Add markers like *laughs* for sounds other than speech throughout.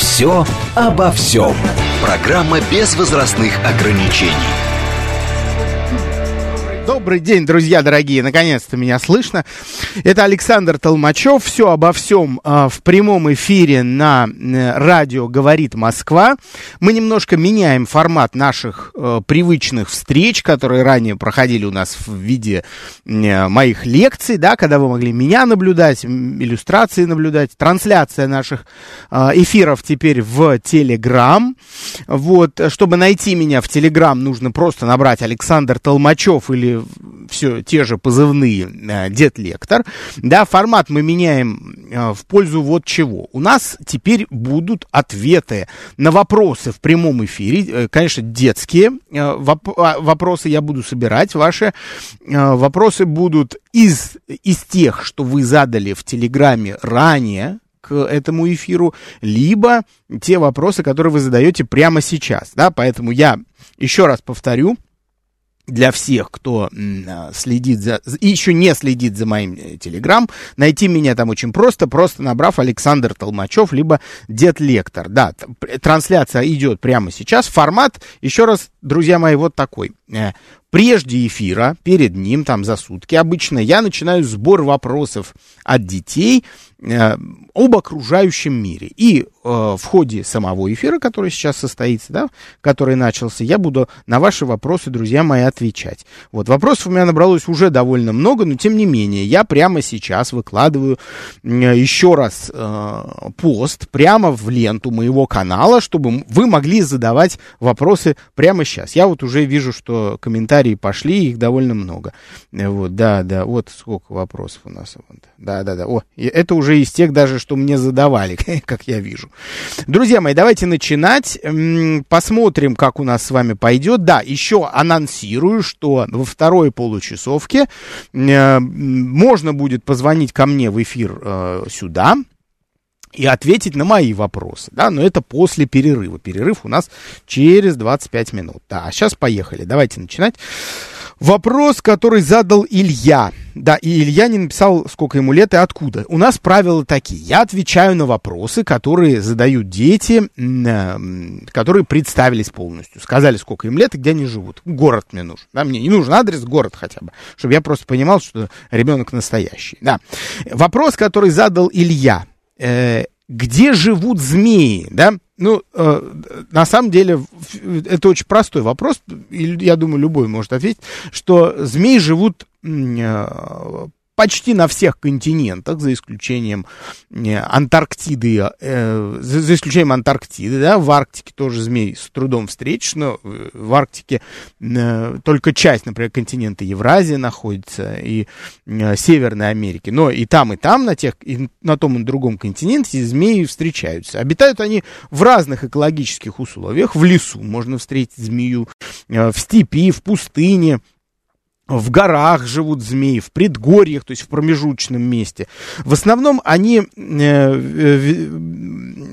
Все обо всем. Программа без возрастных ограничений. Добрый день, друзья дорогие, наконец-то меня слышно. Это Александр Толмачев, все обо всем э, в прямом эфире на радио «Говорит Москва». Мы немножко меняем формат наших э, привычных встреч, которые ранее проходили у нас в виде э, моих лекций, да, когда вы могли меня наблюдать, иллюстрации наблюдать, трансляция наших э, эфиров теперь в Телеграм. Вот, чтобы найти меня в Телеграм, нужно просто набрать Александр Толмачев или все те же позывные э, Дед Лектор. Да, формат мы меняем э, в пользу вот чего. У нас теперь будут ответы на вопросы в прямом эфире. Э, конечно, детские э, а, вопросы я буду собирать. Ваши вопросы будут из, из тех, что вы задали в Телеграме ранее, к этому эфиру, либо те вопросы, которые вы задаете прямо сейчас, да, поэтому я еще раз повторю, для всех, кто м, следит за, и еще не следит за моим э, телеграм, найти меня там очень просто, просто набрав Александр Толмачев, либо Дед Лектор. Да, трансляция идет прямо сейчас. Формат, еще раз, друзья мои, вот такой. Э, Прежде эфира, перед ним, там за сутки обычно, я начинаю сбор вопросов от детей э, об окружающем мире. И э, в ходе самого эфира, который сейчас состоится, да, который начался, я буду на ваши вопросы, друзья мои, отвечать. Вот, вопросов у меня набралось уже довольно много, но тем не менее, я прямо сейчас выкладываю э, еще раз э, пост прямо в ленту моего канала, чтобы вы могли задавать вопросы прямо сейчас. Я вот уже вижу, что комментарии пошли, их довольно много. Э, Вот, да, да, вот сколько вопросов у нас. Да, да, да. О, это уже из тех даже, что мне задавали, *laughs* как я вижу. Друзья мои, давайте начинать. Посмотрим, как у нас с вами пойдет. Да, еще анонсирую, что во второй получасовке э, можно будет позвонить ко мне в эфир э, сюда и ответить на мои вопросы, да, но это после перерыва. Перерыв у нас через 25 минут. Да, а сейчас поехали, давайте начинать. Вопрос, который задал Илья. Да, и Илья не написал, сколько ему лет и откуда. У нас правила такие. Я отвечаю на вопросы, которые задают дети, э, которые представились полностью. Сказали, сколько им лет и где они живут. Город мне нужен. Да, мне не нужен адрес, город хотя бы. Чтобы я просто понимал, что ребенок настоящий. Да. Вопрос, который задал Илья. Э, где живут змеи, да? Ну, э, на самом деле, это очень простой вопрос, и я думаю, любой может ответить, что змеи живут э, почти на всех континентах, за исключением э, Антарктиды, э, за, за исключением Антарктиды, да, в Арктике тоже змей с трудом встретишь, но э, в Арктике э, только часть, например, континента Евразия находится и э, Северной Америки, но и там, и там, на, тех, и на том и другом континенте змеи встречаются. Обитают они в разных экологических условиях, в лесу можно встретить змею, э, в степи, в пустыне, в горах живут змеи, в предгорьях, то есть в промежуточном месте. В основном они э, э,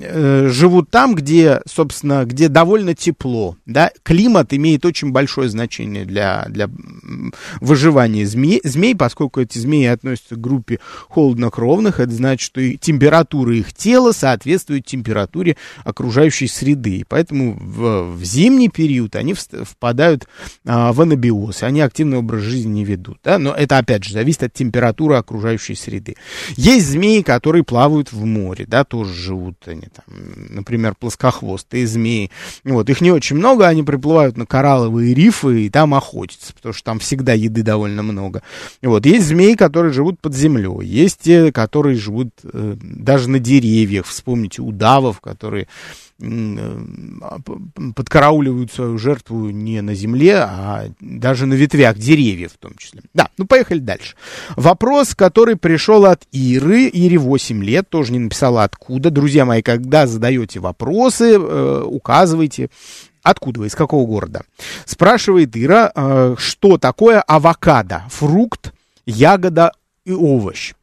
э, живут там, где, собственно, где довольно тепло. Да? Климат имеет очень большое значение для, для выживания змей, змей, поскольку эти змеи относятся к группе холоднокровных. Это значит, что и температура их тела соответствует температуре окружающей среды. И поэтому в, в зимний период они впадают а, в анабиоз, они активный образ жизни ведут. Да? Но это, опять же, зависит от температуры окружающей среды. Есть змеи, которые плавают в море, да, тоже живут они там, например, плоскохвостые змеи. Вот, их не очень много, они приплывают на коралловые рифы и там охотятся, потому что там всегда еды довольно много. Вот, есть змеи, которые живут под землей, есть те, которые живут э, даже на деревьях. Вспомните удавов, которые подкарауливают свою жертву не на земле, а даже на ветвях деревьев в том числе. Да, ну поехали дальше. Вопрос, который пришел от Иры. Ире 8 лет, тоже не написала откуда. Друзья мои, когда задаете вопросы, э, указывайте, Откуда вы, из какого города? Спрашивает Ира, э, что такое авокадо? Фрукт, ягода и овощ.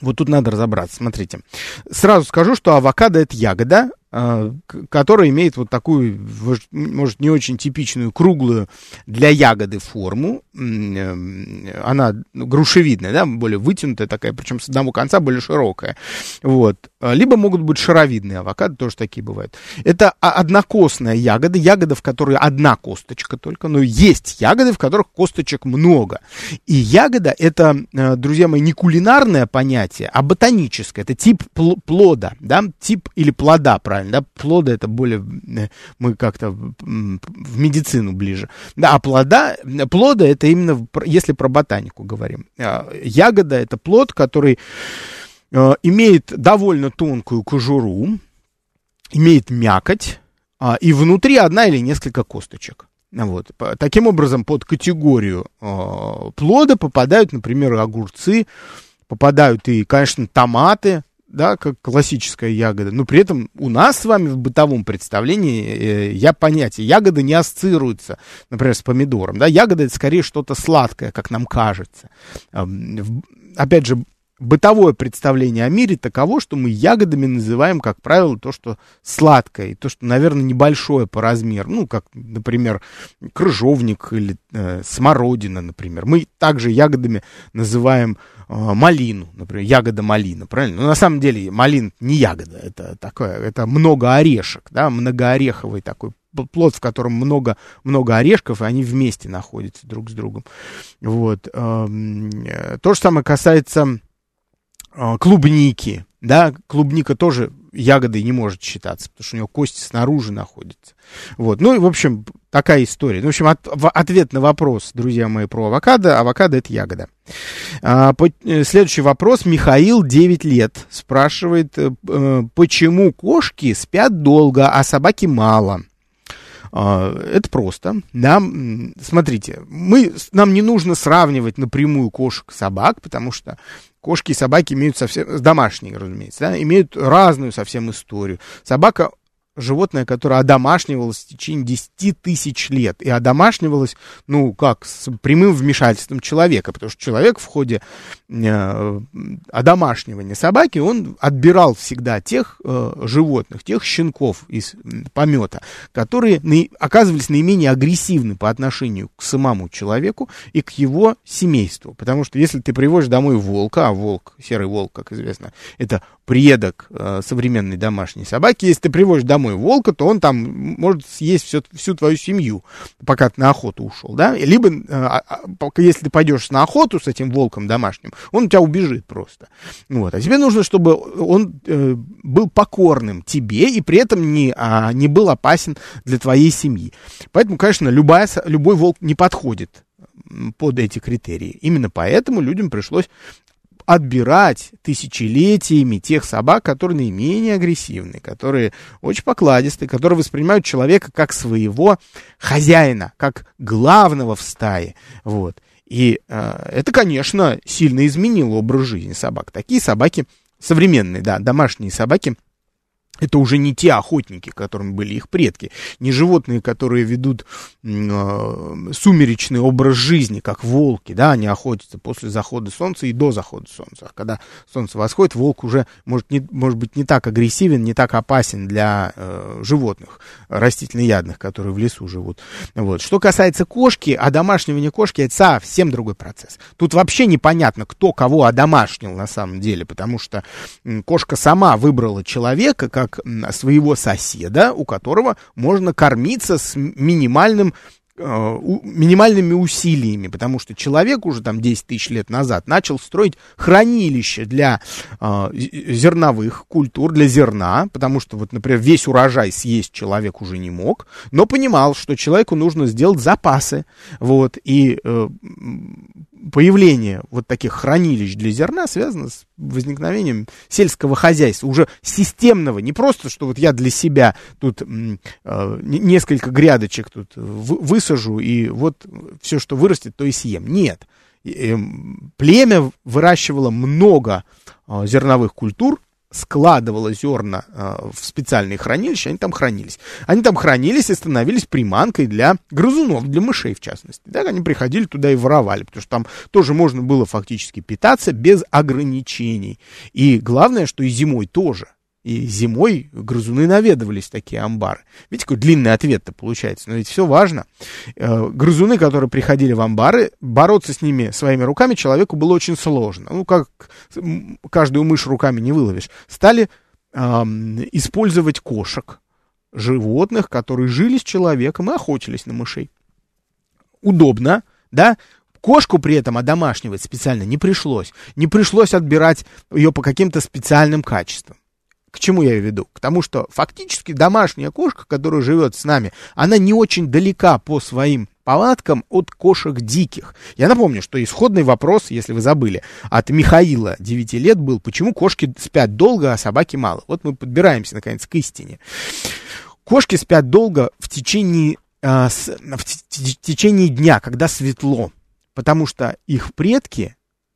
Вот тут надо разобраться, смотрите. Сразу скажу, что авокадо это ягода, а, которая имеет вот такую, может, не очень типичную круглую для ягоды форму. Эм, она грушевидная, да, более вытянутая такая, причем с одного конца более широкая. Вот. А, либо могут быть шаровидные авокадо, тоже такие бывают. Это однокостная ягода, ягода, в которой одна косточка только, но есть ягоды, в которых косточек много. И ягода это, э, друзья мои, не кулинарное понятие, а ботаническое. Это тип плода, да, тип или плода, правильно да, плоды это более, э, мы как-то в медицину ближе. Да, а плода, плода это именно, если про ботанику говорим. А, ягода это плод, который э, имеет довольно тонкую кожуру, имеет мякоть, а, и внутри одна или несколько косточек. Вот. Таким образом, под категорию э, плода попадают, например, огурцы, попадают и, конечно, томаты, да, как классическая ягода, но при этом у нас с вами в бытовом представлении э, я понятие, ягода не ассоциируется, например, с помидором, да, ягода это скорее что-то сладкое, как нам кажется. Э, опять же, бытовое представление о мире таково, что мы ягодами называем, как правило, то, что сладкое, и то, что, наверное, небольшое по размеру, ну, как, например, крыжовник или э, смородина, например. Мы также ягодами называем э, малину, например, ягода малина, правильно? Но на самом деле малин не ягода, это такое, это много орешек, да, многоореховый такой плод, в котором много, много орешков, и они вместе находятся друг с другом. Вот. Эм, э, то же самое касается клубники, да, клубника тоже ягодой не может считаться, потому что у него кости снаружи находятся. Вот, ну и, в общем, такая история. Ну, в общем, от, в, ответ на вопрос, друзья мои, про авокадо. Авокадо это ягода. А, по, э, следующий вопрос. Михаил, 9 лет, спрашивает, э, э, почему кошки спят долго, а собаки мало? А, это просто. Да? Смотрите, мы, нам не нужно сравнивать напрямую кошек и собак, потому что кошки и собаки имеют совсем, домашние, разумеется, да, имеют разную совсем историю. Собака животное, которое одомашнивалось в течение 10 тысяч лет. И одомашнивалось, ну, как, с прямым вмешательством человека, потому что человек в ходе э, одомашнивания собаки, он отбирал всегда тех э, животных, тех щенков из помета, которые наи, оказывались наименее агрессивны по отношению к самому человеку и к его семейству. Потому что если ты приводишь домой волка, а волк, серый волк, как известно, это предок э, современной домашней собаки, если ты приводишь домой волка, то он там может съесть всю, всю твою семью, пока ты на охоту ушел, да? Либо, э, а, а, если ты пойдешь на охоту с этим волком домашним, он у тебя убежит просто. Вот. А тебе нужно, чтобы он э, был покорным тебе и при этом не, а, не был опасен для твоей семьи. Поэтому, конечно, любая, любой волк не подходит под эти критерии. Именно поэтому людям пришлось отбирать тысячелетиями тех собак, которые наименее агрессивны, которые очень покладистые, которые воспринимают человека как своего хозяина, как главного в стае. Вот. И э, это, конечно, сильно изменило образ жизни собак. Такие собаки современные, да, домашние собаки – это уже не те охотники, которыми были их предки, не животные, которые ведут э, сумеречный образ жизни, как волки, да, они охотятся после захода солнца и до захода солнца. А когда солнце восходит, волк уже может, не, может быть не так агрессивен, не так опасен для э, животных, растительноядных, которые в лесу живут. Вот. Что касается кошки, одомашнивание кошки это совсем другой процесс. Тут вообще непонятно, кто кого одомашнил на самом деле, потому что кошка сама выбрала человека как как своего соседа, у которого можно кормиться с минимальным Э, минимальными усилиями, потому что человек уже там 10 тысяч лет назад начал строить хранилище для э, зерновых культур, для зерна, потому что вот, например, весь урожай съесть человек уже не мог, но понимал, что человеку нужно сделать запасы, вот, и э, появление вот таких хранилищ для зерна связано с возникновением сельского хозяйства, уже системного, не просто, что вот я для себя тут э, несколько грядочек тут высажу, и вот все, что вырастет, то и съем. Нет. Э, племя выращивало много э, зерновых культур, складывала зерна э, в специальные хранилища, они там хранились. Они там хранились и становились приманкой для грызунов, для мышей в частности. Так они приходили туда и воровали, потому что там тоже можно было фактически питаться без ограничений. И главное, что и зимой тоже – и зимой грызуны наведывались такие амбары. Видите, какой длинный ответ-то получается. Но ведь все важно. Э, грызуны, которые приходили в амбары, бороться с ними своими руками человеку было очень сложно. Ну, как каждую мышь руками не выловишь. Стали э, использовать кошек, животных, которые жили с человеком и охотились на мышей. Удобно, да? Кошку при этом одомашнивать специально не пришлось. Не пришлось отбирать ее по каким-то специальным качествам. К чему я веду? К тому, что фактически домашняя кошка, которая живет с нами, она не очень далека по своим повадкам от кошек диких. Я напомню, что исходный вопрос, если вы забыли, от Михаила 9 лет был, почему кошки спят долго, а собаки мало. Вот мы подбираемся, наконец, к истине. Кошки спят долго в течение, э, с, в течение дня, когда светло, потому что их предки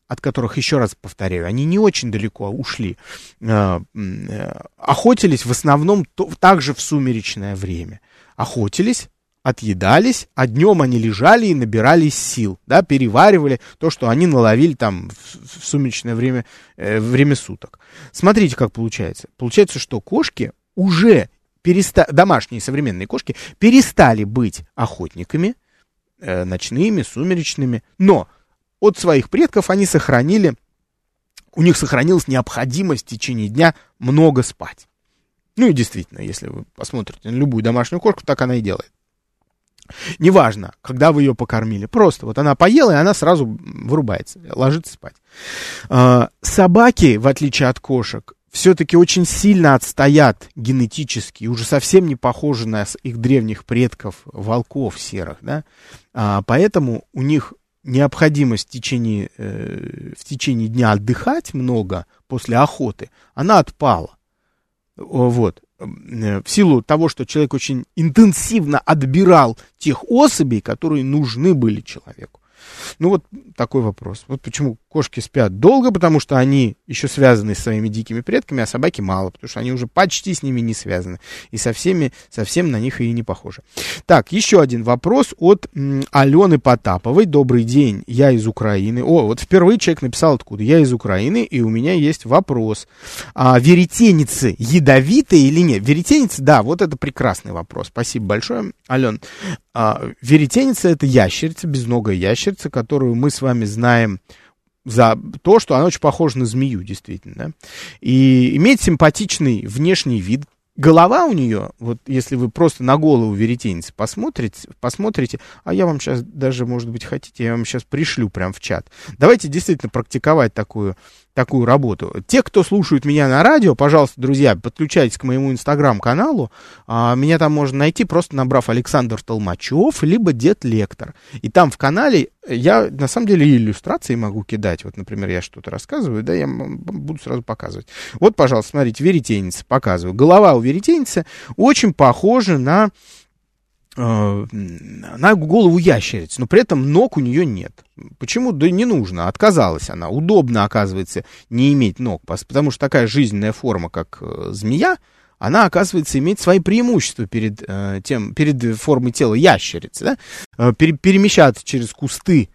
от которых, еще раз повторяю, они не очень далеко ушли, э, э, охотились в основном также в сумеречное время. Охотились, отъедались, а днем они лежали и набирались сил, да, переваривали то, что они наловили там в, сумеречное время, э, время суток. Смотрите, как получается. Получается, что кошки уже перестали, домашние современные кошки перестали быть охотниками, э, ночными, сумеречными, но от своих предков они сохранили, у них сохранилась необходимость в течение дня много спать. Ну и действительно, если вы посмотрите на любую домашнюю кошку, так она и делает. Неважно, когда вы ее покормили, просто вот она поела, и она сразу вырубается, ложится спать. А, собаки, в отличие от кошек, все-таки очень сильно отстоят генетически, уже совсем не похожи на их древних предков, волков серых, да, а, поэтому у них необходимость в течение, э, в течение дня отдыхать много после охоты, она отпала. Вот. Э, в силу того, что человек очень интенсивно отбирал тех особей, которые нужны были человеку. Ну вот такой вопрос. Вот почему кошки спят долго, потому что они еще связаны с своими дикими предками, а собаки мало, потому что они уже почти с ними не связаны. И со всеми, совсем на них и не похожи. Так, еще один вопрос от м, Алены Потаповой. Добрый день, я из Украины. О, вот впервые человек написал откуда. Я из Украины, и у меня есть вопрос. А, веретеницы ядовитые или нет? Веретеницы, да, вот это прекрасный вопрос. Спасибо большое, Ален. А, это ящерица, безногая ящерица, которую мы с вами знаем за то, что она очень похожа на змею, действительно. И имеет симпатичный внешний вид. Голова у нее, вот если вы просто на голову веретеницы посмотрите, посмотрите, а я вам сейчас даже, может быть, хотите, я вам сейчас пришлю прям в чат. Давайте действительно практиковать такую такую работу. Те, кто слушают меня на радио, пожалуйста, друзья, подключайтесь к моему инстаграм-каналу. А, меня там можно найти, просто набрав Александр Толмачев, либо Дед Лектор. И там в канале я, на самом деле, иллюстрации могу кидать. Вот, например, я что-то рассказываю, да, я буду сразу показывать. Вот, пожалуйста, смотрите, веретеница показываю. Голова у веретеницы очень похожа на на голову ящериц, но при этом ног у нее нет. Почему? Да не нужно, отказалась она. Удобно, оказывается, не иметь ног, потому что такая жизненная форма, как э, змея, она, оказывается, имеет свои преимущества перед, э, тем, перед формой тела ящерицы. Да? Э, пере, перемещаться через кусты,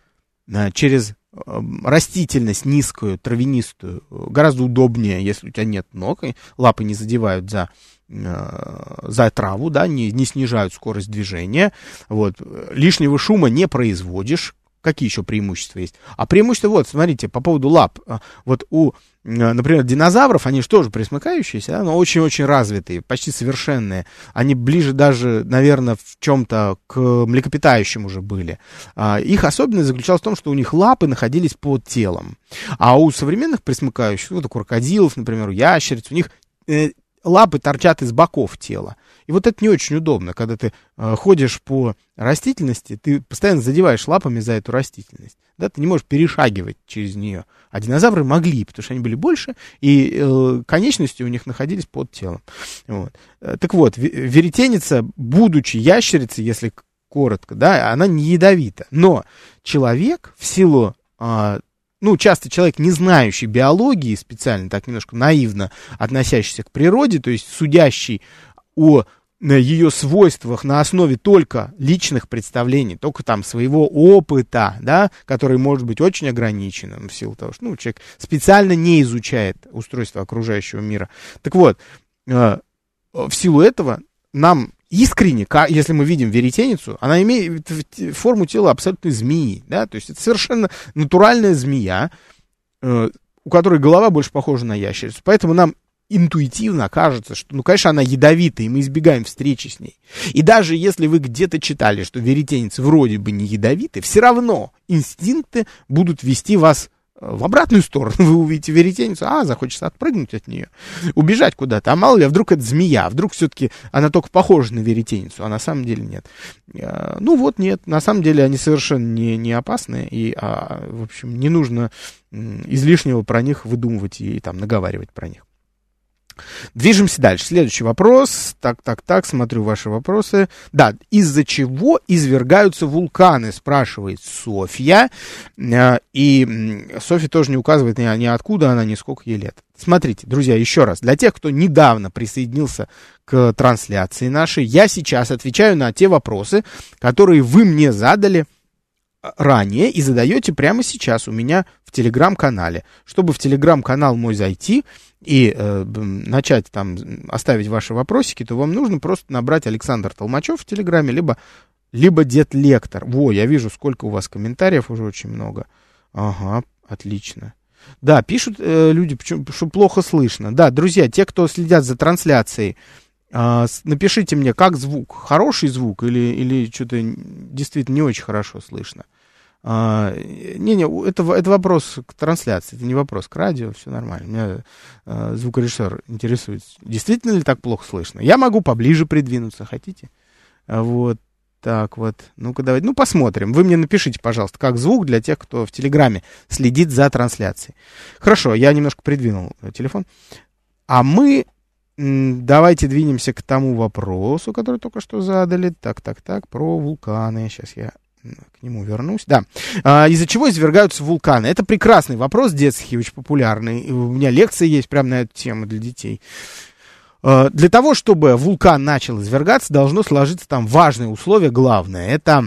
э, через э, растительность низкую, травянистую, гораздо удобнее, если у тебя нет ног, и лапы не задевают за Э, за траву, да, не, не снижают скорость движения, вот, лишнего шума не производишь, какие еще преимущества есть? А преимущества, вот, смотрите, по поводу лап, э, вот у, например, динозавров, они же тоже присмыкающиеся, да, но очень-очень развитые, почти совершенные, они ближе даже, наверное, в чем-то к млекопитающим уже были. А, их особенность заключалась в том, что у них лапы находились под телом, а у современных присмыкающих, вот у крокодилов, например, у ящериц, у них лапы торчат из боков тела. И вот это не очень удобно, когда ты э, ходишь по растительности, ты постоянно задеваешь лапами за эту растительность. Да, ты не можешь перешагивать через нее. А динозавры могли, потому что они были больше, и э, конечности у них находились под телом. Вот. Э, так вот, веретеница, будучи ящерицей, если коротко, да, она не ядовита. Но человек в силу э, ну, часто человек, не знающий биологии, специально так немножко наивно относящийся к природе, то есть судящий о ее свойствах на основе только личных представлений, только там своего опыта, да, который может быть очень ограниченным в силу того, что ну, человек специально не изучает устройство окружающего мира. Так вот, э, в силу этого нам искренне, если мы видим веретеницу, она имеет форму тела абсолютной змеи, да, то есть это совершенно натуральная змея, э, у которой голова больше похожа на ящерицу, поэтому нам интуитивно кажется, что, ну, конечно, она ядовитая, и мы избегаем встречи с ней. И даже если вы где-то читали, что веретеницы вроде бы не ядовиты, все равно инстинкты будут вести вас в обратную сторону *laughs* вы увидите веретеницу, а, захочется отпрыгнуть от нее, убежать куда-то, а мало ли, а вдруг это змея, а вдруг все-таки она только похожа на веретеницу, а на самом деле нет. А, ну вот нет, на самом деле они совершенно не, не опасны, и, а, в общем, не нужно излишнего про них выдумывать и там наговаривать про них. Движемся дальше. Следующий вопрос. Так, так, так, смотрю ваши вопросы. Да, из-за чего извергаются вулканы, спрашивает Софья. Э, и Софья тоже не указывает ни, ни откуда она, ни сколько ей лет. Смотрите, друзья, еще раз. Для тех, кто недавно присоединился к трансляции нашей, я сейчас отвечаю на те вопросы, которые вы мне задали ранее и задаете прямо сейчас у меня в телеграм-канале. Чтобы в телеграм-канал мой зайти и э, начать там оставить ваши вопросики, то вам нужно просто набрать Александр Толмачев в телеграме, либо, либо Дед Лектор. Во, я вижу, сколько у вас комментариев, уже очень много. Ага, отлично. Да, пишут э, люди, что плохо слышно. Да, друзья, те, кто следят за трансляцией, напишите мне, как звук, хороший звук или, или что-то действительно не очень хорошо слышно. А, не-не, это, это вопрос к трансляции, это не вопрос к радио, все нормально. Меня а, звукорежиссер интересует, действительно ли так плохо слышно. Я могу поближе придвинуться, хотите? А, вот так вот. Ну-ка давайте, ну посмотрим. Вы мне напишите, пожалуйста, как звук для тех, кто в Телеграме следит за трансляцией. Хорошо, я немножко придвинул телефон. А мы давайте двинемся к тому вопросу, который только что задали. Так, так, так, про вулканы. Сейчас я к нему вернусь. Да. А, из-за чего извергаются вулканы? Это прекрасный вопрос, детский, очень популярный. У меня лекция есть прямо на эту тему для детей. А, для того, чтобы вулкан начал извергаться, должно сложиться там важное условие, главное. Это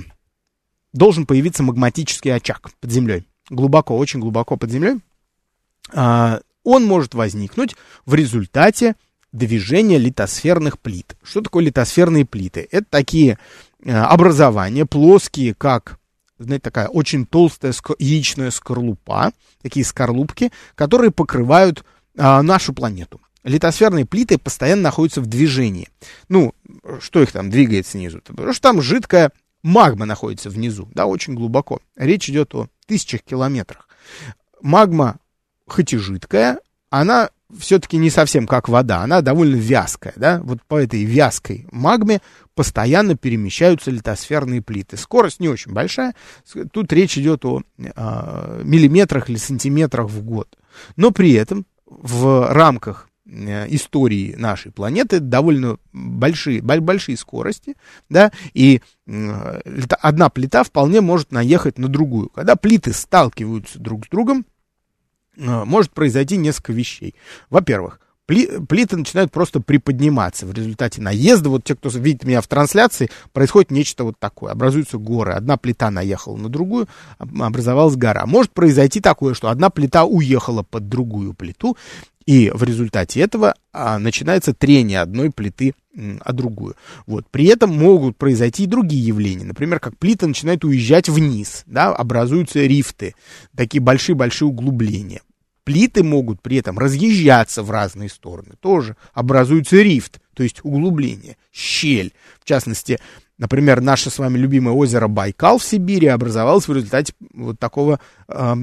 должен появиться магматический очаг под землей. Глубоко, очень глубоко под землей. А, он может возникнуть в результате движения литосферных плит. Что такое литосферные плиты? Это такие Э, образования, плоские, как, знаете, такая очень толстая яичная скорлупа, такие скорлупки, которые покрывают а, нашу планету. Литосферные плиты постоянно находятся в движении. Ну, что их там двигает снизу? Потому что там жидкая магма находится внизу, да, очень глубоко. Речь идет о тысячах километрах. Магма, хоть и жидкая, она все-таки не совсем как вода, она довольно вязкая, да, вот по этой вязкой магме постоянно перемещаются литосферные плиты. Скорость не очень большая, тут речь идет о, о миллиметрах или сантиметрах в год, но при этом в рамках э, истории нашей планеты довольно большие, большие скорости, да, и одна плита вполне может наехать на другую. Когда плиты сталкиваются друг с другом, Э, может произойти несколько вещей. Во-первых, плиты начинают просто приподниматься в результате наезда. Вот те, кто видит меня в трансляции, происходит нечто вот такое. Образуются горы. Одна плита наехала на другую, образовалась гора. Может произойти такое, что одна плита уехала под другую плиту, и в результате этого а, начинается трение одной плиты а другую. Вот. При этом могут произойти и другие явления. Например, как плита начинает уезжать вниз, да, образуются рифты, такие большие-большие углубления. Плиты могут при этом разъезжаться в разные стороны. Тоже образуется рифт, то есть углубление, щель. В частности, Например, наше с вами любимое озеро Байкал в Сибири образовалось в результате вот такого э,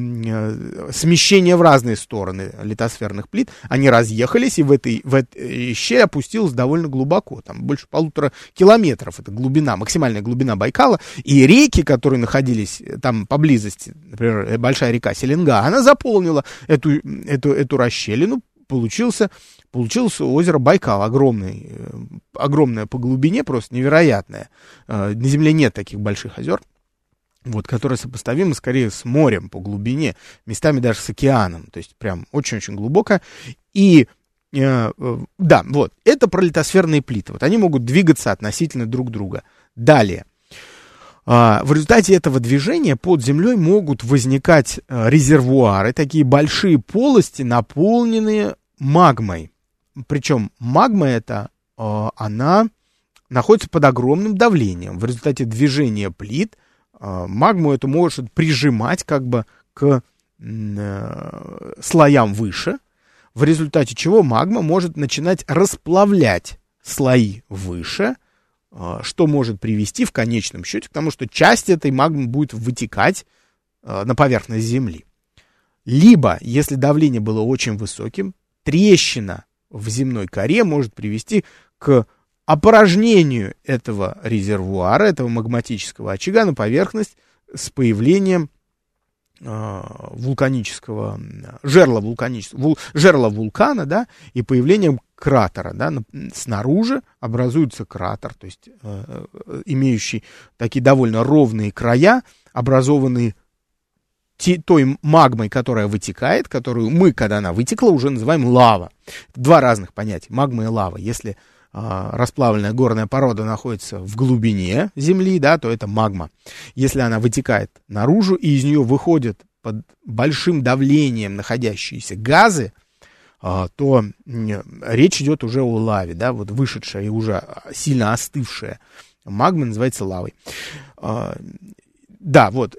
смещения в разные стороны литосферных плит. Они разъехались, и в этой, в этой щель опустилось довольно глубоко, там больше полутора километров, это глубина, максимальная глубина Байкала, и реки, которые находились там поблизости, например, большая река Селенга, она заполнила эту, эту, эту расщелину, получился, получилось озеро Байкал, огромный, э, огромное по глубине, просто невероятное. Э, на Земле нет таких больших озер, вот, которые сопоставимы скорее с морем по глубине, местами даже с океаном, то есть прям очень-очень глубоко. И э, да, вот, это пролитосферные плиты, вот они могут двигаться относительно друг друга. Далее, а, в результате этого движения под землей могут возникать резервуары, такие большие полости, наполненные магмой. Причем магма эта, э, она находится под огромным давлением. В результате движения плит э, магму эту может прижимать как бы к э, слоям выше, в результате чего магма может начинать расплавлять слои выше, что может привести в конечном счете к тому, что часть этой магмы будет вытекать на поверхность Земли. Либо, если давление было очень высоким, трещина в земной коре может привести к опорожнению этого резервуара, этого магматического очага на поверхность с появлением э, вулканического, жерла, вулканического, вул, жерла вулкана, да, и появлением кратера, да, снаружи образуется кратер, то есть э, имеющий такие довольно ровные края, образованные той магмой, которая вытекает, которую мы, когда она вытекла, уже называем лава. Два разных понятия, магма и лава. Если э, расплавленная горная порода находится в глубине земли, да, то это магма. Если она вытекает наружу, и из нее выходят под большим давлением находящиеся газы, э, то э, речь идет уже о лаве, да, вот вышедшая и уже сильно остывшая магма называется лавой. Э, да, вот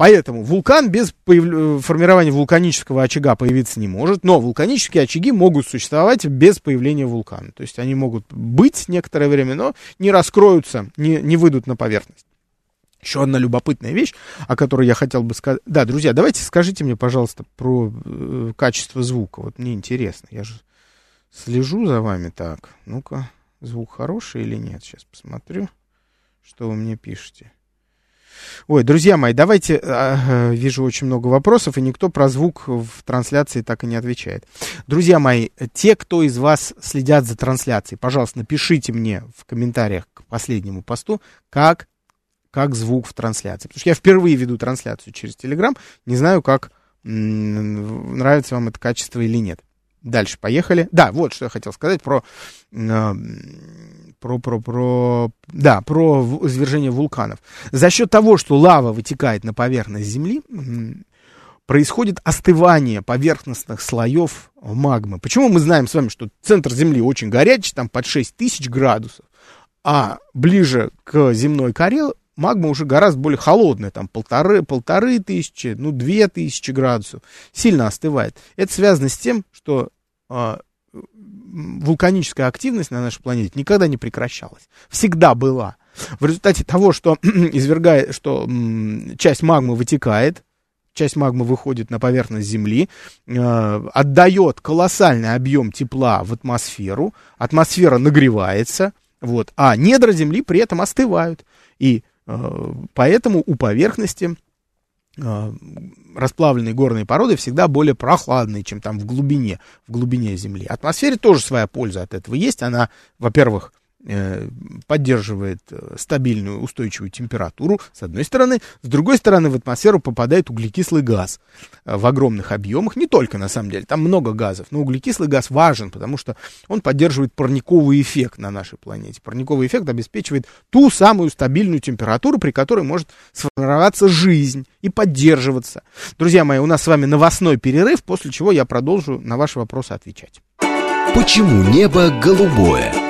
Поэтому вулкан без появ... формирования вулканического очага появиться не может, но вулканические очаги могут существовать без появления вулкана. То есть они могут быть некоторое время, но не раскроются, не, не выйдут на поверхность. Еще одна любопытная вещь, о которой я хотел бы сказать. Да, друзья, давайте скажите мне, пожалуйста, про э, качество звука. Вот мне интересно. Я же слежу за вами так. Ну-ка, звук хороший или нет? Сейчас посмотрю, что вы мне пишете. Ой, друзья мои, давайте, э, вижу очень много вопросов, и никто про звук в трансляции так и не отвечает. Друзья мои, те, кто из вас следят за трансляцией, пожалуйста, напишите мне в комментариях к последнему посту, как, как звук в трансляции. Потому что я впервые веду трансляцию через Телеграм, не знаю, как нравится вам это качество или нет. Дальше поехали. Да, вот что я хотел сказать про, э, про, про, про, да, про извержение вулканов. За счет того, что лава вытекает на поверхность Земли, происходит остывание поверхностных слоев магмы. Почему мы знаем с вами, что центр Земли очень горячий, там под 6 тысяч градусов, а ближе к земной коре магма уже гораздо более холодная, там полторы, полторы тысячи, ну, две тысячи градусов, сильно остывает. Это связано с тем, что э, вулканическая активность на нашей планете никогда не прекращалась. Всегда была. В результате того, что *clears throat* извергает, что часть магмы вытекает, часть магмы выходит на поверхность Земли, э, отдает колоссальный объем тепла в атмосферу, атмосфера нагревается, вот, а недра Земли при этом остывают. И Э, поэтому у поверхности э, расплавленные горные породы всегда более прохладные, чем там в глубине, в глубине Земли. Атмосфере тоже своя польза от этого есть. Она, во-первых, поддерживает э, стабильную устойчивую температуру, с одной стороны. С другой стороны, в атмосферу попадает углекислый газ э, в огромных объемах. Не только, на самом деле, там много газов. Но углекислый газ важен, потому что он поддерживает парниковый эффект на нашей планете. Парниковый эффект обеспечивает ту самую стабильную температуру, при которой может сформироваться жизнь и поддерживаться. Друзья мои, у нас с вами новостной перерыв, после чего я продолжу на ваши вопросы отвечать. Почему небо голубое?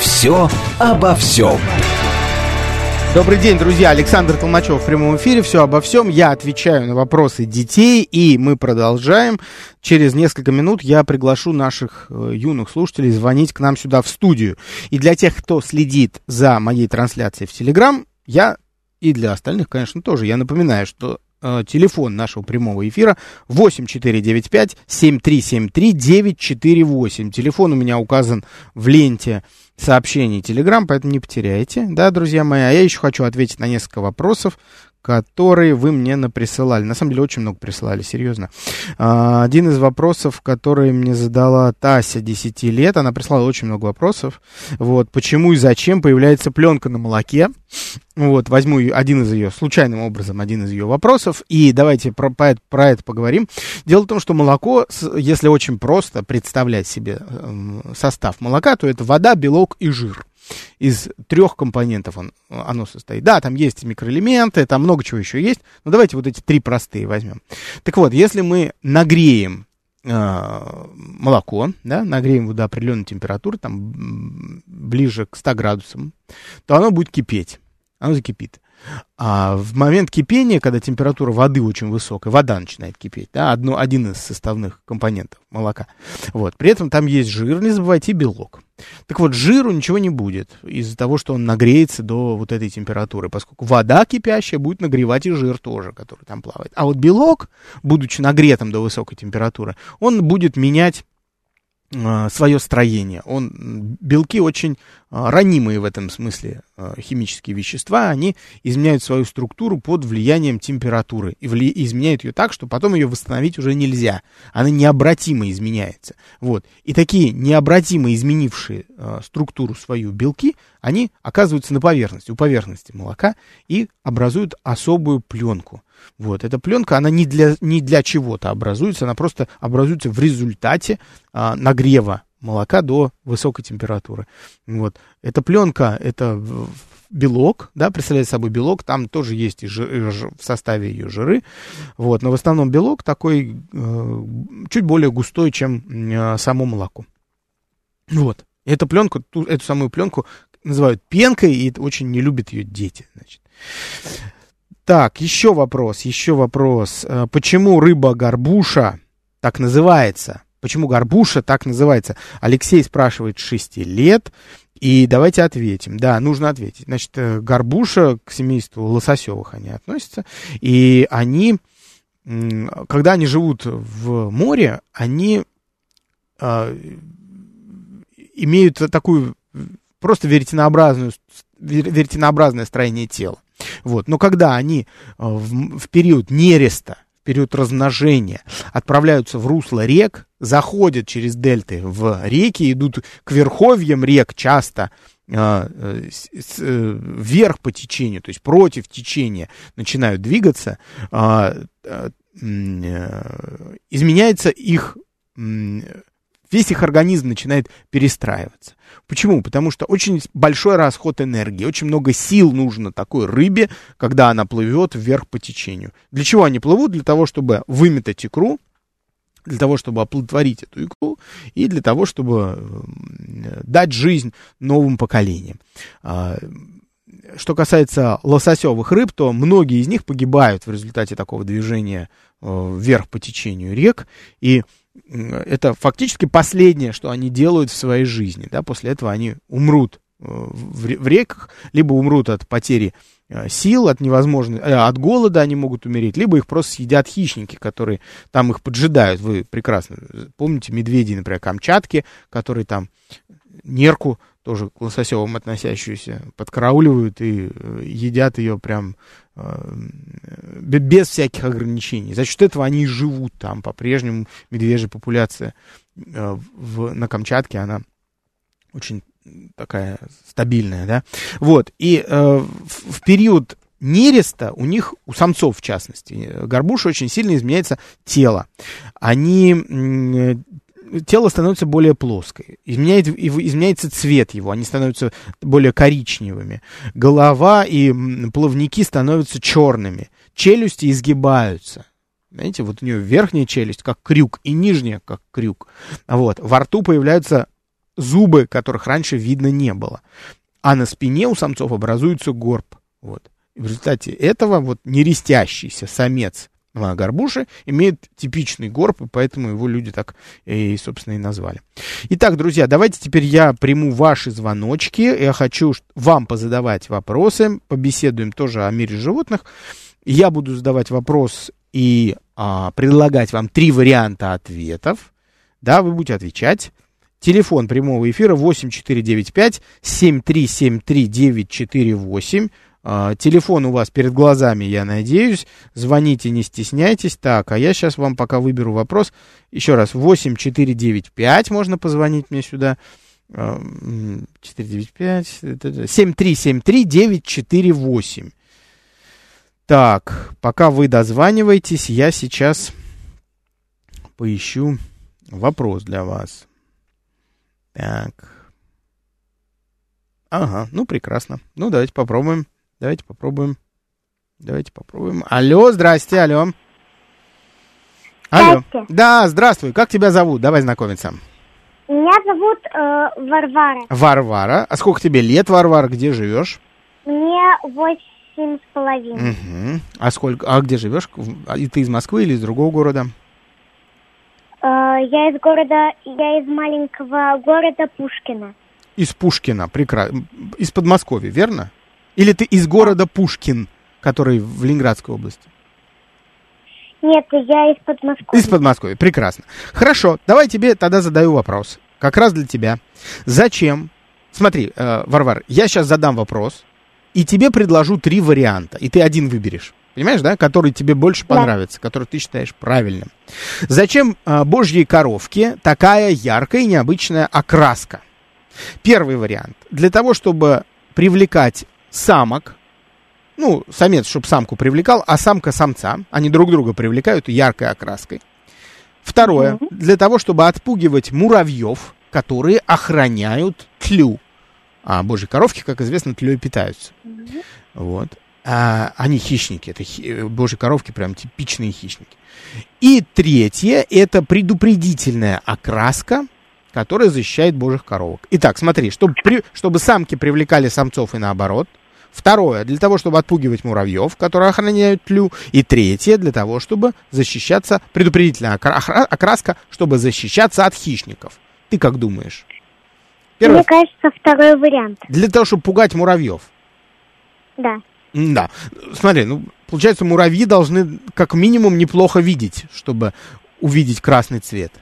«Все обо всем». Добрый день, друзья. Александр Толмачев в прямом эфире. Все обо всем. Я отвечаю на вопросы детей, и мы продолжаем. Через несколько минут я приглашу наших э, юных слушателей звонить к нам сюда в студию. И для тех, кто следит за моей трансляцией в Телеграм, я и для остальных, конечно, тоже. Я напоминаю, что э, телефон нашего прямого эфира 8495-7373-948. Телефон у меня указан в ленте сообщений Telegram, поэтому не потеряйте, да, друзья мои. А я еще хочу ответить на несколько вопросов, которые вы мне наприсылали. На самом деле, очень много присылали, серьезно. А, один из вопросов, который мне задала Тася 10 лет, она прислала очень много вопросов. Вот, почему и зачем появляется пленка на молоке? Вот, возьму один из ее, случайным образом, один из ее вопросов, и давайте про, про, это, про это поговорим. Дело в том, что молоко, если очень просто представлять себе эм, состав молока, то это вода, белок и жир из трех компонентов он, оно состоит. Да, там есть микроэлементы, там много чего еще есть, но давайте вот эти три простые возьмем. Так вот, если мы нагреем э, молоко, да, нагреем его до определенной температуры, там ближе к 100 градусам, то оно будет кипеть, оно закипит. А в момент кипения, когда температура воды очень высокая, вода начинает кипеть, да, одно, один из составных компонентов молока. Вот. При этом там есть жир, не забывайте, и белок. Так вот, жиру ничего не будет из-за того, что он нагреется до вот этой температуры, поскольку вода кипящая будет нагревать и жир тоже, который там плавает. А вот белок, будучи нагретым до высокой температуры, он будет менять свое строение. Он, белки очень а, ранимые в этом смысле а, химические вещества, они изменяют свою структуру под влиянием температуры и вли, изменяют ее так, что потом ее восстановить уже нельзя. Она необратимо изменяется. Вот. И такие необратимо изменившие структуру свою белки, они оказываются на поверхности, у поверхности молока и образуют особую пленку. Вот, эта пленка, она не для, не для чего-то образуется, она просто образуется в результате а, нагрева молока до высокой температуры. Вот. Эта пленка, это белок, да, представляет собой белок, там тоже есть и жир, в составе ее жиры, вот, но в основном белок такой э, чуть более густой, чем э, само молоко. Вот. Эту пленку, ту, эту самую пленку называют пенкой, и очень не любят ее дети, значит. Так, еще вопрос, еще вопрос. Э, почему рыба горбуша так называется? Почему горбуша так называется? Алексей спрашивает 6 лет. И давайте ответим. Да, нужно ответить. Значит, э, горбуша к семейству лососевых они относятся. И они, когда они живут в море, они э, имеют такую просто веретенообразную, веретенообразное строение тела. Вот. Но когда они э, в, в период нереста, в период размножения отправляются в русло рек, заходят через дельты в реки, идут к верховьям рек часто, э, э, вверх по течению, то есть против течения начинают двигаться, изменяется их весь их организм начинает перестраиваться. Почему? Потому что очень большой расход энергии, очень много сил нужно такой рыбе, когда она плывет вверх по течению. Для чего они плывут? Для того, чтобы выметать икру, для того, чтобы оплодотворить эту икру и для того, чтобы дать жизнь новым поколениям. А, что касается лососевых рыб, то многие из них погибают в результате такого движения э, вверх по течению рек. И это фактически последнее, что они делают в своей жизни. Да? После этого они умрут э, в, реках, либо умрут от потери э, сил, от невозможности, э, от голода они могут умереть, либо их просто съедят хищники, которые там их поджидают. Вы прекрасно помните медведи, например, Камчатки, которые там нерку тоже к лососевым относящуюся, подкарауливают и едят ее прям без всяких ограничений. За счет этого они и живут там. По-прежнему медвежья популяция э, в, на Камчатке, она очень такая стабильная, да. Вот, и э, в, период нереста у них, у самцов в частности, горбуши очень сильно изменяется тело. Они тело становится более плоское, изменяет, изменяется цвет его, они становятся более коричневыми. Голова и плавники становятся черными, челюсти изгибаются. Знаете, вот у нее верхняя челюсть как крюк и нижняя как крюк. Вот. Во рту появляются зубы, которых раньше видно не было. А на спине у самцов образуется горб. Вот. В результате этого вот нерестящийся самец горбуши имеет типичный горб, и поэтому его люди так и, собственно, и назвали. Итак, друзья, давайте теперь я приму ваши звоночки. Я хочу вам позадавать вопросы, побеседуем тоже о мире животных. Я буду задавать вопрос и а, предлагать вам три варианта ответов. Да, вы будете отвечать. Телефон прямого эфира 8495 7373 948. А, телефон у вас перед глазами, я надеюсь. Звоните, не стесняйтесь. Так, а я сейчас вам пока выберу вопрос. Еще раз, 8495 можно позвонить мне сюда. 495 7373 948. Так, пока вы дозваниваетесь, я сейчас поищу вопрос для вас. Так. Ага, ну прекрасно. Ну, давайте попробуем. Давайте попробуем. Давайте попробуем. Алло, здрасте, алло. Алло. Здрасте. Да, здравствуй. Как тебя зовут? Давай знакомиться. Меня зовут э, Варвара. Варвара. А сколько тебе лет, Варвара? Где живешь? Мне восемь с половиной. Угу. А сколько? А где живешь? А, и ты из Москвы или из другого города? Э, я из города, я из маленького города Пушкина. Из Пушкина, прекрасно. Из Подмосковья, верно? Или ты из города Пушкин, который в Ленинградской области? Нет, я из Подмосковья. Из Подмосковья, прекрасно. Хорошо, давай тебе тогда задаю вопрос. Как раз для тебя. Зачем? Смотри, э, Варвар, я сейчас задам вопрос, и тебе предложу три варианта, и ты один выберешь. Понимаешь, да? Который тебе больше понравится, да. который ты считаешь правильным. Зачем э, божьей коровке такая яркая и необычная окраска? Первый вариант. Для того, чтобы привлекать самок, ну, самец, чтобы самку привлекал, а самка самца. Они друг друга привлекают яркой окраской. Второе, mm-hmm. для того, чтобы отпугивать муравьев, которые охраняют тлю. А божьи коровки, как известно, тлей питаются. Mm-hmm. Вот. А, они хищники. Это хи, божьи коровки прям типичные хищники. И третье, это предупредительная окраска, которая защищает божьих коровок. Итак, смотри, чтобы, при, чтобы самки привлекали самцов и наоборот. Второе, для того, чтобы отпугивать муравьев, которые охраняют тлю. И третье, для того, чтобы защищаться, предупредительная окраска, чтобы защищаться от хищников. Ты как думаешь? Первый... Мне кажется, второй вариант. Для того, чтобы пугать муравьев. Да. Да. Смотри, ну, получается, муравьи должны как минимум неплохо видеть, чтобы увидеть красный цвет.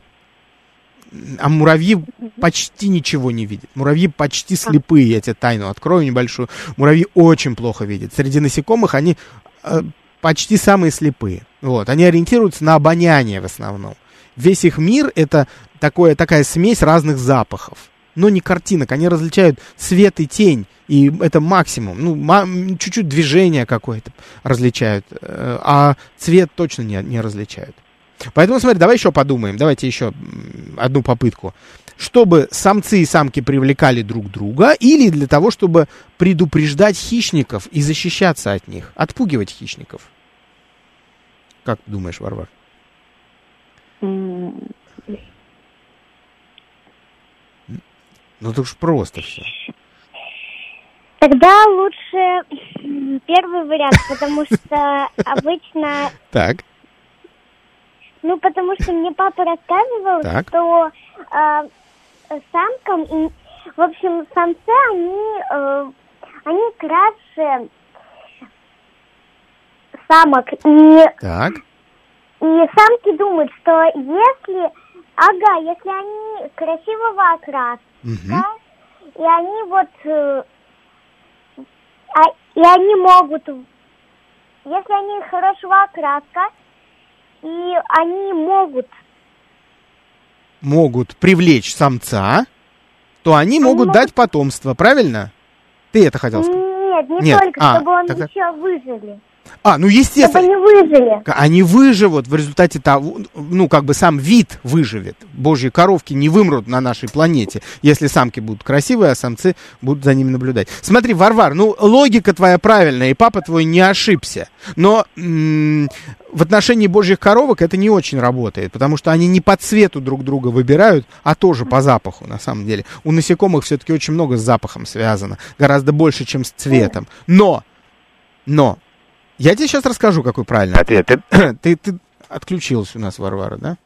А муравьи почти ничего не видят. Муравьи почти слепые, я тебе тайну открою небольшую. Муравьи очень плохо видят. Среди насекомых они э, почти самые слепые. Вот. Они ориентируются на обоняние в основном. Весь их мир это такое, такая смесь разных запахов. Но не картинок. Они различают свет и тень. И это максимум. Ну, чуть-чуть движение какое-то различают. Э, а цвет точно не, не различают. Поэтому, смотри, давай еще подумаем. Давайте еще одну попытку. Чтобы самцы и самки привлекали друг друга или для того, чтобы предупреждать хищников и защищаться от них, отпугивать хищников? Как думаешь, Варвар? Ну, это уж просто все. Тогда лучше первый вариант, потому что обычно... Так. Ну, потому что мне папа рассказывал, так. что э, самкам, и, в общем, самцы, они, э, они краше самок. И, так. и самки думают, что если, ага, если они красивого окраса, угу. и они вот, э, а, и они могут, если они хорошего окраска, и они могут... Могут привлечь самца, то они, они могут, могут дать потомство, правильно? Ты это хотел сказать? Нет, не Нет. только, а, чтобы он тогда... еще выжили. А, ну естественно. Чтобы они выжили. Они выживут в результате того, ну как бы сам вид выживет. Божьи коровки не вымрут на нашей планете, если самки будут красивые, а самцы будут за ними наблюдать. Смотри, Варвар, ну логика твоя правильная, и папа твой не ошибся. Но м- в отношении божьих коровок это не очень работает, потому что они не по цвету друг друга выбирают, а тоже по запаху, на самом деле. У насекомых все-таки очень много с запахом связано, гораздо больше, чем с цветом. Но, но, я тебе сейчас расскажу, какой правильный ответ. Ты, *clears throat* ты, ты отключилась у нас, Варвара, да?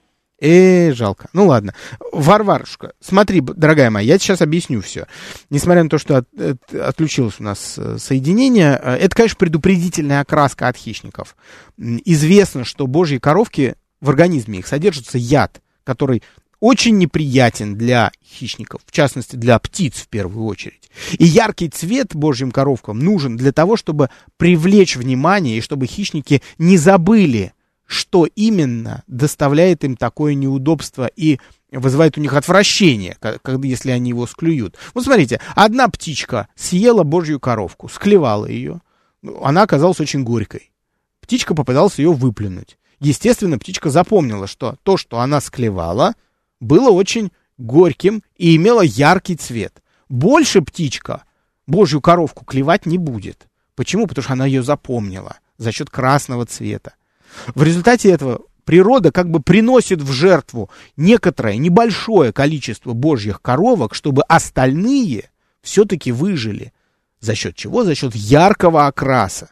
Э, жалко. Ну ладно. Варварушка, смотри, дорогая моя, я сейчас объясню все. Несмотря на то, что от, от, отключилось у нас э, соединение, э, это, конечно, предупредительная окраска от хищников. Известно, что божьи коровки в организме их содержится яд, который очень неприятен для хищников, в частности для птиц в первую очередь. И яркий цвет божьим коровкам нужен для того, чтобы привлечь внимание и чтобы хищники не забыли что именно доставляет им такое неудобство и вызывает у них отвращение, когда, если они его склюют. Вот смотрите, одна птичка съела божью коровку, склевала ее. Ну, она оказалась очень горькой. Птичка попыталась ее выплюнуть. Естественно, птичка запомнила, что то, что она склевала, было очень горьким и имело яркий цвет. Больше птичка божью коровку клевать не будет. Почему? Потому что она ее запомнила за счет красного цвета. В результате этого природа как бы приносит в жертву некоторое небольшое количество божьих коровок, чтобы остальные все-таки выжили. За счет чего? За счет яркого окраса.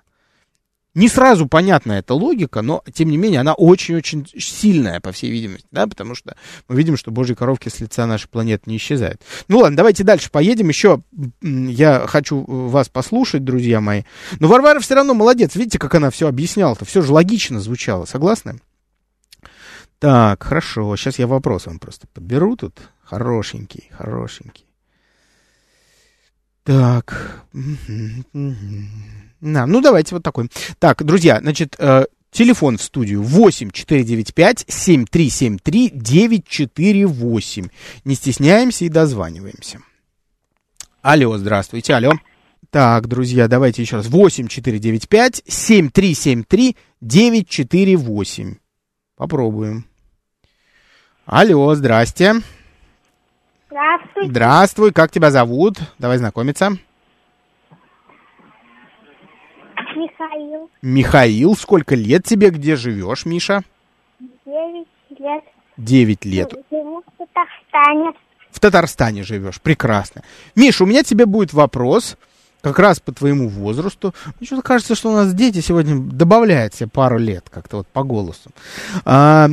Не сразу понятна эта логика, но, тем не менее, она очень-очень сильная, по всей видимости, да, потому что мы видим, что божьи коровки с лица нашей планеты не исчезают. Ну ладно, давайте дальше поедем. Еще я хочу вас послушать, друзья мои. Но Варвара все равно молодец. Видите, как она все объясняла-то? Все же логично звучало. Согласны? Так, хорошо. Сейчас я вопрос вам просто подберу тут. Хорошенький, хорошенький. Так. На, ну, давайте вот такой. Так, друзья, значит, э, телефон в студию 8 495 7373 948. Не стесняемся и дозваниваемся. Алло, здравствуйте, алло. Так, друзья, давайте еще раз. 8 495 7373 948. Попробуем. Алло, здрасте. Здравствуй. Здравствуй, как тебя зовут? Давай знакомиться. Михаил. Михаил, сколько лет тебе, где живешь, Миша? Девять лет. Девять лет. Живу в Татарстане. В Татарстане живешь, прекрасно. Миша, у меня тебе будет вопрос, как раз по твоему возрасту. Мне что-то кажется, что у нас дети сегодня добавляют себе пару лет, как-то вот по голосу. А,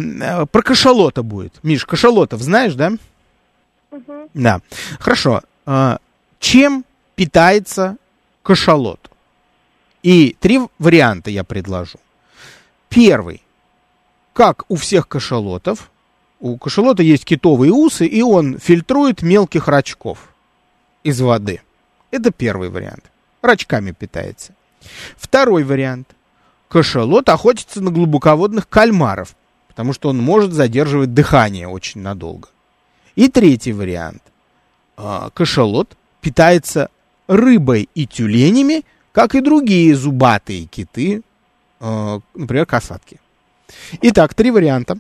про кашалота будет. Миш, кашалотов знаешь, да? Угу. Да. Хорошо. А, чем питается кашалот? И три варианта я предложу. Первый. Как у всех кашалотов, у кашалота есть китовые усы, и он фильтрует мелких рачков из воды. Это первый вариант. Рачками питается. Второй вариант. Кашалот охотится на глубоководных кальмаров, потому что он может задерживать дыхание очень надолго. И третий вариант. А, кашалот питается рыбой и тюленями, как и другие зубатые киты, э, например, касатки. Итак, три варианта.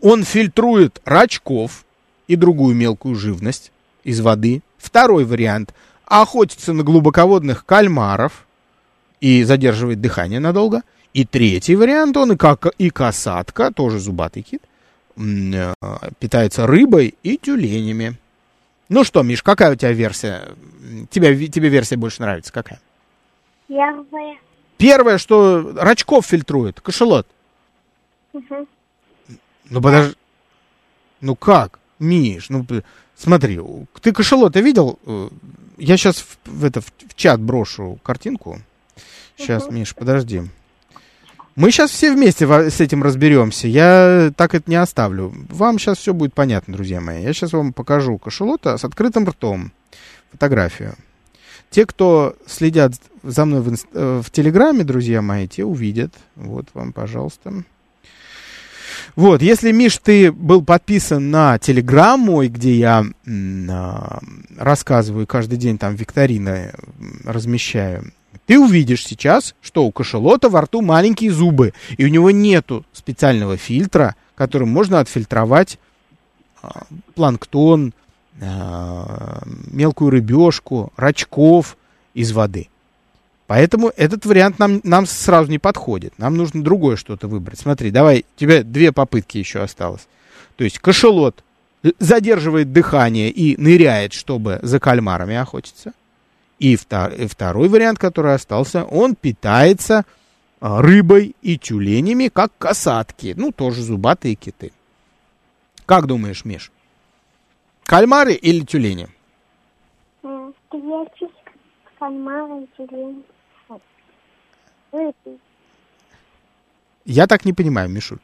Он фильтрует рачков и другую мелкую живность из воды. Второй вариант. Охотится на глубоководных кальмаров и задерживает дыхание надолго. И третий вариант, он и, как, и касатка, тоже зубатый кит, питается рыбой и тюленями. Ну что, Миш, какая у тебя версия? Тебе, тебе версия больше нравится? Какая? Первое. Первое, что рачков фильтрует, кошелот. Угу. Ну подожди. Ну как? Миш, ну смотри, ты кошелота видел? Э, я сейчас в, в, это, в чат брошу картинку. Сейчас, угу. Миш, подожди. Мы сейчас все вместе с этим разберемся. Я так это не оставлю. Вам сейчас все будет понятно, друзья мои. Я сейчас вам покажу кошелота с открытым ртом. Фотографию. Те, кто следят за мной в, инст... Э, в Телеграме, друзья мои, те увидят. Вот вам, пожалуйста. Вот, если, Миш, ты был подписан на Телеграм мой, где я а, рассказываю каждый день, там, викторины размещаю ты увидишь сейчас, что у кашалота во рту маленькие зубы, и у него нету специального фильтра, которым можно отфильтровать а, планктон, а, мелкую рыбешку, рачков из воды. Поэтому этот вариант нам, нам сразу не подходит. Нам нужно другое что-то выбрать. Смотри, давай, у тебя две попытки еще осталось. То есть кашалот задерживает дыхание и ныряет, чтобы за кальмарами охотиться. И второй вариант, который остался, он питается а, рыбой и тюленями, как касатки. Ну, тоже зубатые киты. Как думаешь, Миш? Кальмары или тюлени? Кальмары тюлени. Я так не понимаю, Мишуль.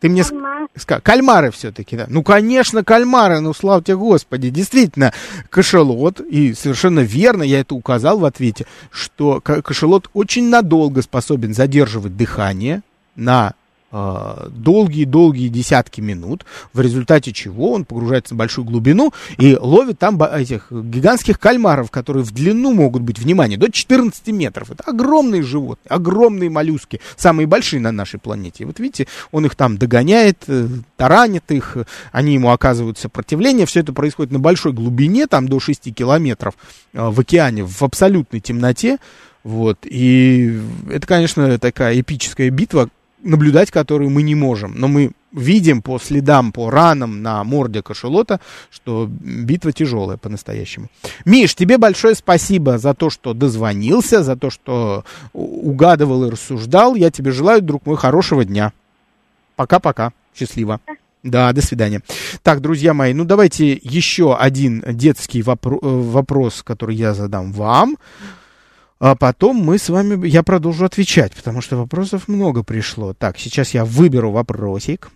Ты мне Кальмар. сказал, кальмары все-таки, да? Ну, конечно, кальмары, ну, слава тебе, Господи. Действительно, кашалот, и совершенно верно, я это указал в ответе, что кашалот очень надолго способен задерживать дыхание на долгие-долгие десятки минут, в результате чего он погружается на большую глубину и ловит там этих гигантских кальмаров, которые в длину могут быть, внимание, до 14 метров. Это огромные животные, огромные моллюски, самые большие на нашей планете. И вот видите, он их там догоняет, э, таранит их, они ему оказывают сопротивление. Все это происходит на большой глубине, там до 6 километров э, в океане, в абсолютной темноте. Вот, и это, конечно, такая эпическая битва, наблюдать которую мы не можем. Но мы видим по следам, по ранам на морде кашелота, что битва тяжелая по-настоящему. Миш, тебе большое спасибо за то, что дозвонился, за то, что угадывал и рассуждал. Я тебе желаю, друг мой, хорошего дня. Пока-пока. Счастливо. Да, до свидания. Так, друзья мои, ну давайте еще один детский вопро- э, вопрос, который я задам вам. А потом мы с вами, я продолжу отвечать, потому что вопросов много пришло. Так, сейчас я выберу вопросик.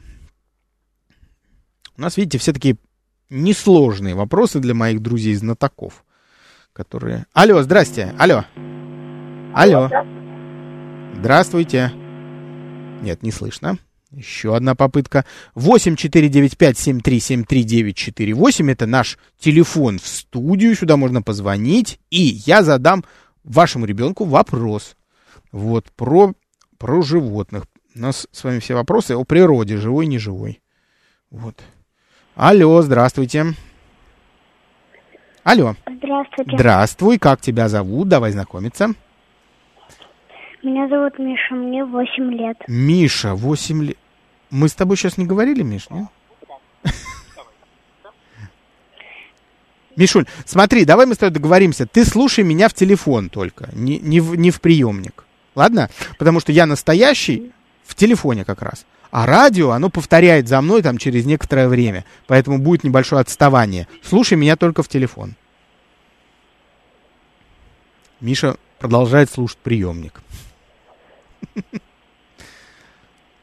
У нас, видите, все такие несложные вопросы для моих друзей-знатоков, которые... Алло, здрасте, алло. Алло. Здравствуйте. Нет, не слышно. Еще одна попытка. 8495-7373-948. Это наш телефон в студию. Сюда можно позвонить. И я задам вашему ребенку вопрос. Вот, про, про животных. У нас с вами все вопросы о природе, живой, не живой. Вот. Алло, здравствуйте. Алло. Здравствуйте. Здравствуй, как тебя зовут? Давай знакомиться. Меня зовут Миша, мне 8 лет. Миша, 8 лет. Мы с тобой сейчас не говорили, Миш, нет? Мишуль, смотри, давай мы с тобой договоримся. Ты слушай меня в телефон только, не, не, в, не в приемник. Ладно? Потому что я настоящий в телефоне как раз. А радио, оно повторяет за мной там через некоторое время. Поэтому будет небольшое отставание. Слушай меня только в телефон. Миша продолжает слушать приемник. *laughs*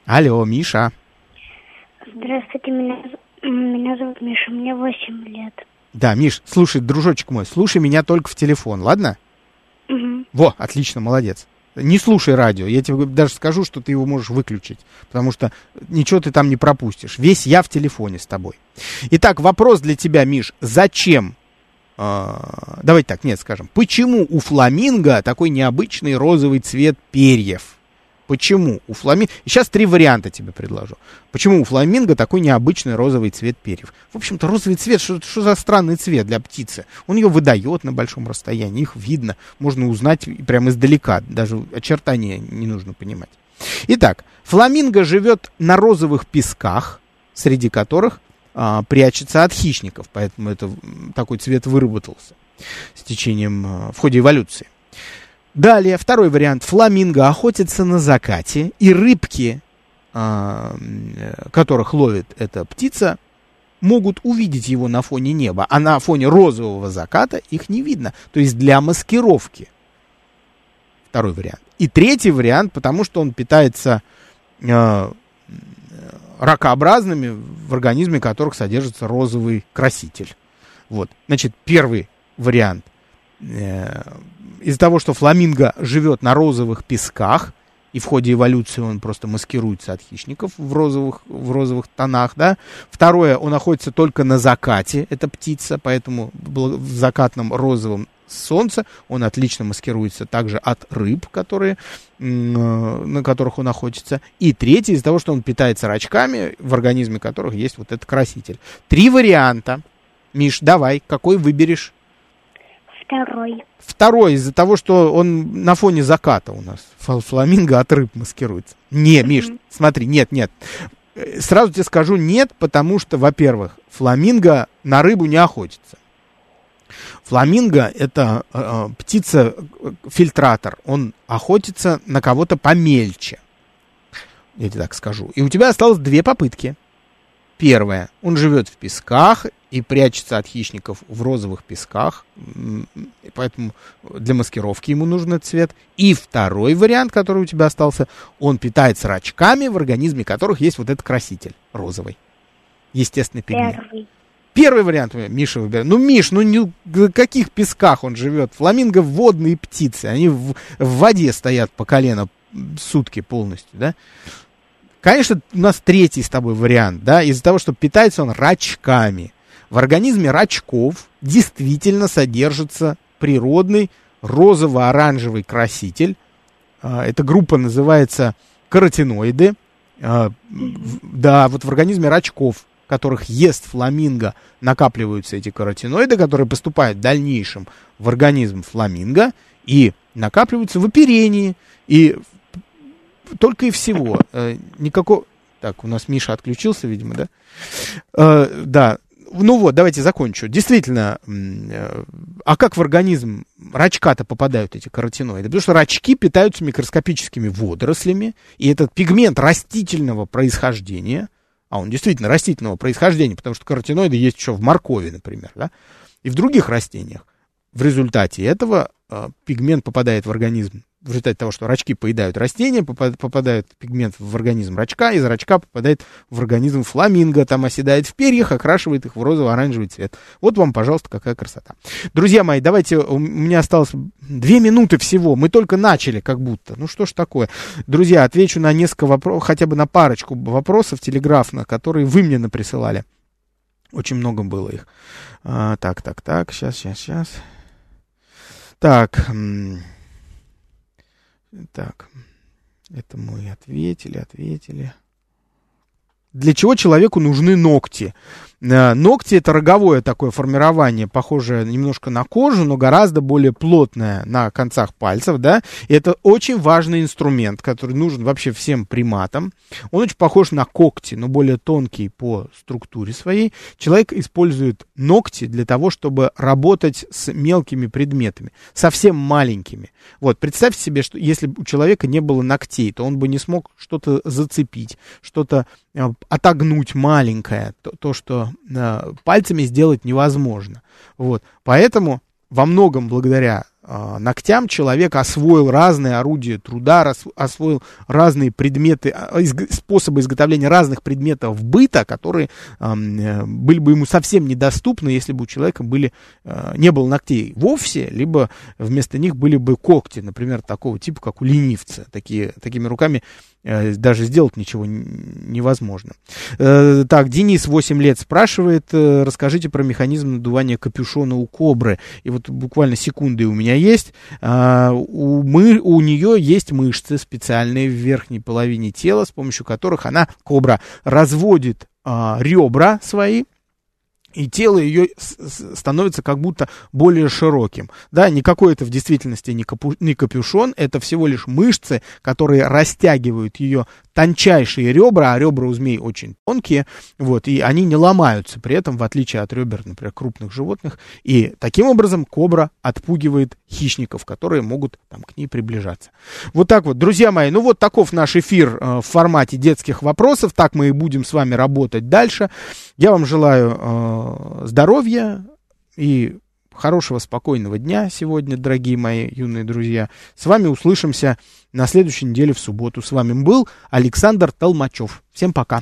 Алло, Миша. Здравствуйте, меня, меня зовут Миша, мне 8 лет. Да, Миш, слушай, дружочек мой, слушай меня только в телефон, ладно? Угу. Во, отлично, молодец. Не слушай радио, я тебе даже скажу, что ты его можешь выключить, потому что ничего ты там не пропустишь. Весь я в телефоне с тобой. Итак, вопрос для тебя, Миш. Зачем э, давайте так, нет, скажем, почему у фламинго такой необычный розовый цвет перьев? Почему у фламинго... Сейчас три варианта тебе предложу. Почему у фламинго такой необычный розовый цвет перьев? В общем-то, розовый цвет, что, что за странный цвет для птицы? Он ее выдает на большом расстоянии, их видно, можно узнать прямо издалека, даже очертания не нужно понимать. Итак, фламинго живет на розовых песках, среди которых а, прячется от хищников, поэтому это, такой цвет выработался с течением, а, в ходе эволюции. Далее, второй вариант. Фламинго охотится на закате, и рыбки, а, которых ловит эта птица, могут увидеть его на фоне неба, а на фоне розового заката их не видно. То есть для маскировки. Второй вариант. И третий вариант, потому что он питается э, ракообразными, в организме которых содержится розовый краситель. Вот. Значит, первый вариант э, из-за того, что фламинго живет на розовых песках, и в ходе эволюции он просто маскируется от хищников в розовых, в розовых тонах, да. Второе, он находится только на закате, эта птица, поэтому в закатном розовом солнца, он отлично маскируется также от рыб, которые, э, на которых он охотится. И третий из-за того, что он питается рачками, в организме которых есть вот этот краситель. Три варианта. Миш, давай, какой выберешь? Второй. Второй из-за того, что он на фоне заката у нас. Фламинго от рыб маскируется. Не, Миш, смотри, нет, нет. Э, сразу тебе скажу нет, потому что, во-первых, фламинго на рыбу не охотится. Фламинго это э, э птица-фильтратор. Он охотится на кого-то помельче. Я тебе так скажу. И у тебя осталось две попытки. Первое. Он живет в песках и прячется от хищников в розовых песках, поэтому для маскировки ему нужен этот цвет. И второй вариант, который у тебя остался, он питается рачками, в организме которых есть вот этот краситель розовый. Естественный пигмент. Первый. Первый вариант Миша выбирает. Ну, Миш, ну не, в каких песках он живет? Фламинго водные птицы. Они в, в воде стоят по колено сутки полностью, да? Конечно, у нас третий с тобой вариант, да, из-за того, что питается он рачками. В организме рачков действительно содержится природный розово-оранжевый краситель. А, эта группа называется каротиноиды. А, да, вот в организме рачков, которых ест фламинго, накапливаются эти каротиноиды, которые поступают в дальнейшем в организм фламинго и накапливаются в оперении. И только и всего. Э, никакого... Так, у нас Миша отключился, видимо, да? Э, да, ну вот, давайте закончу. Действительно, э, а как в организм рачка-то попадают эти каротиноиды? Потому что рачки питаются микроскопическими водорослями, и этот пигмент растительного происхождения, а он действительно растительного происхождения, потому что каротиноиды есть еще в моркови, например, да, и в других растениях. В результате этого э, пигмент попадает в организм в результате того, что рачки поедают растения, попадает пигмент в организм рачка, из рачка попадает в организм фламинго, там оседает в перьях, окрашивает их в розово-оранжевый цвет. Вот вам, пожалуйста, какая красота. Друзья мои, давайте, у меня осталось две минуты всего, мы только начали как будто. Ну что ж такое. Друзья, отвечу на несколько вопросов, хотя бы на парочку вопросов телеграфно, которые вы мне наприсылали. Очень много было их. А, так, так, так, сейчас, сейчас, сейчас. Так, так, это мы ответили, ответили. Для чего человеку нужны ногти? Э, ногти это роговое такое формирование, похожее немножко на кожу, но гораздо более плотное на концах пальцев, да. И это очень важный инструмент, который нужен вообще всем приматам. Он очень похож на когти, но более тонкий по структуре своей. Человек использует ногти для того, чтобы работать с мелкими предметами, совсем маленькими. Вот, представьте себе, что если у человека не было ногтей, то он бы не смог что-то зацепить, что-то отогнуть маленькое, то, то что э, пальцами сделать невозможно. Вот. Поэтому во многом благодаря э, ногтям человек освоил разные орудия труда, рас, освоил разные предметы, а, из, способы изготовления разных предметов быта, которые э, были бы ему совсем недоступны, если бы у человека были, э, не было ногтей вовсе, либо вместо них были бы когти, например, такого типа, как у ленивца. Такие, такими руками Э, даже сделать ничего невозможно. Э, так, Денис, 8 лет, спрашивает, э, расскажите про механизм надувания капюшона у кобры. И вот буквально секунды у меня есть. А, у, мы, у нее есть мышцы специальные в верхней половине тела, с помощью которых она, кобра, разводит а, ребра свои, и тело ее становится как будто более широким. Да, никакой это в действительности не, не капюшон, это всего лишь мышцы, которые растягивают ее тончайшие ребра, а ребра у змей очень тонкие, вот, и они не ломаются при этом, в отличие от ребер, например, крупных животных, и таким образом кобра отпугивает хищников, которые могут там к ней приближаться. Вот так вот, друзья мои, ну вот таков наш эфир э, в формате детских вопросов, так мы и будем с вами работать дальше. Я вам желаю э, здоровья и хорошего, спокойного дня сегодня, дорогие мои юные друзья. С вами услышимся на следующей неделе в субботу. С вами был Александр Толмачев. Всем пока.